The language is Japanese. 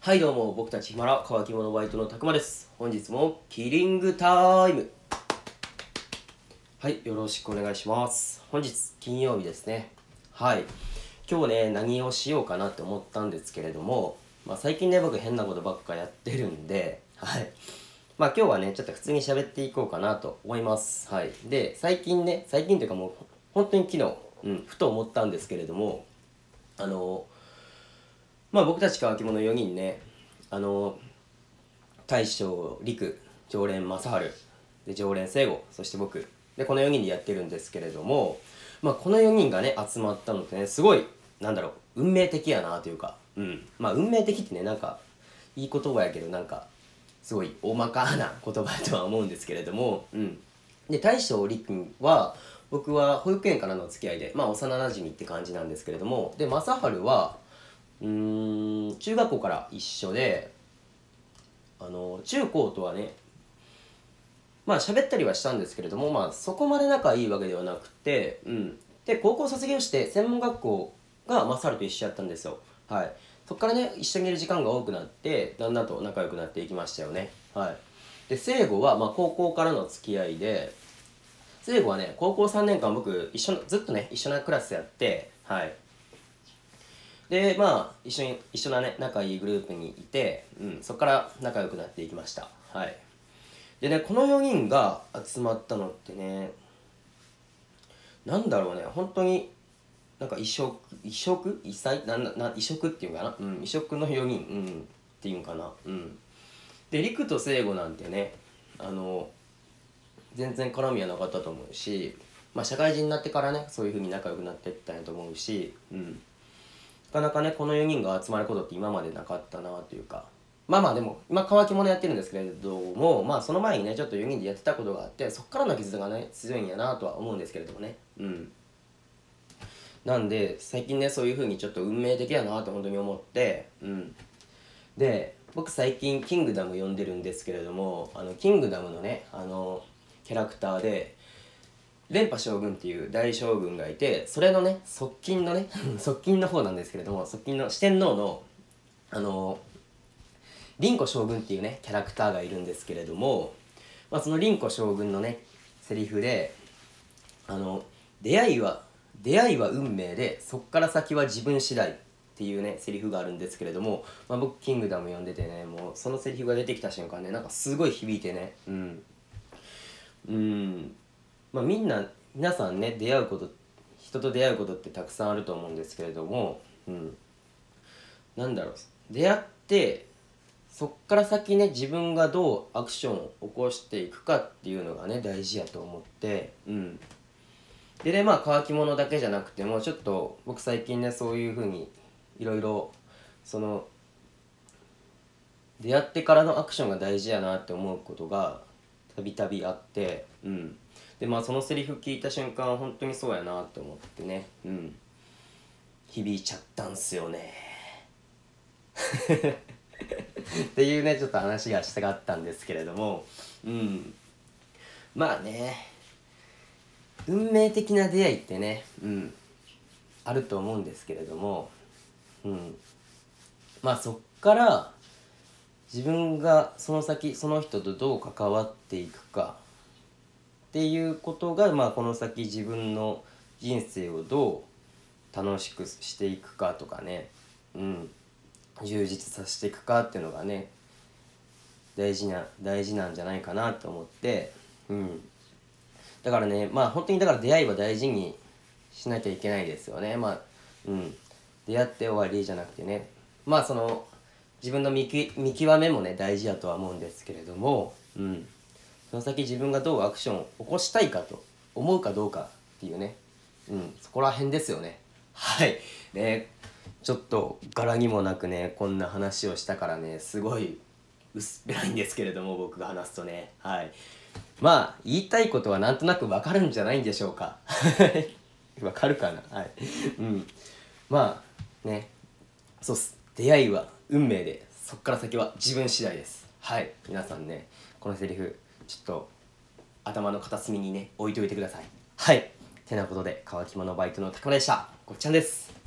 はいどうも僕たちヒマラ乾き物バイトのたくまです。本日もキリングタイム。はいよろしくお願いします。本日金曜日ですね。はい。今日ね何をしようかなって思ったんですけれども、まあ、最近ね僕変なことばっかやってるんではい。まあ今日はねちょっと普通に喋っていこうかなと思います。はい。で最近ね最近というかもう本当に昨日、うん、ふと思ったんですけれどもあのまあ僕たち乾き物4人ねあの大将陸常連正治で常連聖吾そして僕でこの4人でやってるんですけれどもまあこの4人がね集まったのってねすごいなんだろう運命的やなというかうん。まあ運命的ってねなんかいい言葉やけどなんかすごい大まかな言葉やとは思うんですけれどもうん。で大将陸は僕は保育園からの付き合いでまあ幼なじみって感じなんですけれどもで正治はうん中学校から一緒であの中高とはねまあ喋ったりはしたんですけれどもまあそこまで仲いいわけではなくてうん。で高校卒業して専門学校がマサルと一緒やったんですよ。はい。そこからね一緒にいる時間が多くなってだんだんと仲良くなっていきましたよね。はい。で聖子はまあ高校からの付き合いで聖子はね高校3年間僕一緒ずっとね一緒なクラスやってはい。でまあ一緒に一緒なね仲いいグループにいて、うん、そこから仲良くなっていきました。はい。でねこの4人が集まったのってねなんだろうね本当になんか異色異色？異彩？なな異色っていうかな、うん、異色の4人、うん、っていうんかな？うん。で陸と聖子なんてねあの全然絡みはなかったと思うしまあ社会人になってからねそういう風に仲良くなってったんやと思うしうん。なかなかねこの4人が集まることって今までなかったなというか。まあまあでも今乾き物やってるんですけれどもまあその前にねちょっと4人でやってたことがあってそっからの絆がね強いんやなとは思うんですけれどもね。うん。なんで最近ねそういう風にちょっと運命的やなと本当に思ってうん。で僕最近「キングダム」読んでるんですけれどもあのキングダムのねあのキャラクターで連覇将軍っていう大将軍がいてそれのね側近のね 側近の方なんですけれども側近の四天王のあの凛子将軍っていうねキャラクターがいるんですけれども、まあ、その凛子将軍のねセリフであの出会いは出会いは運命でそっから先は自分次第っていうねセリフがあるんですけれども、まあ、僕「キングダム」読んでてねもうそのセリフが出てきた瞬間ねなんかすごい響いてねうん。うん。まあ、みんな皆さんね出会うこと人と出会うことってたくさんあると思うんですけれども、うん、なんだろう。出会ってそっから先ね自分がどうアクションを起こしていくかっていうのがね大事やと思って、うん、でねまあ乾き物だけじゃなくてもちょっと僕最近ねそういうふうにいろいろその出会ってからのアクションが大事やなって思うことがたびたびあってうん。でまあそのセリフ聞いた瞬間本当にそうやなって思ってね。うん。響いちゃったんすよね。っていうねちょっと話がしたかったんですけれども。うん。まあね。運命的な出会いってねうん。あると思うんですけれども。うん。まあそっから自分がその先その人とどう関わっていくか。っていうことが、まあ、この先自分の人生をどう楽しくしていくかとかね、うん、充実させていくかっていうのがね大事な大事なんじゃないかなと思って、うん、だからねまあ本当にだから出会いは大事にしなきゃいけないですよね。まあうん。出会って終わりじゃなくてね。まあその自分の見見極めもね大事だとは思うんですけれどもうん。その先自分がどうアクションを起こしたいかと思うかどうかっていうね。うん。そこら辺ですよね。はい。ねちょっと柄にもなくねこんな話をしたからねすごい薄っぺらいんですけれども僕が話すとね。はい。まあ言いたいことはなんとなくわかるんじゃないんでしょうか。わかるかな？はい。うん。まあね。そうっす。出会いは運命でそっから先は自分次第です。はい。皆さんねこのセリフちょっと頭の片隅にね置いといてください。はい。てなことで乾き物バイトのたくまでしたごっちゃんです。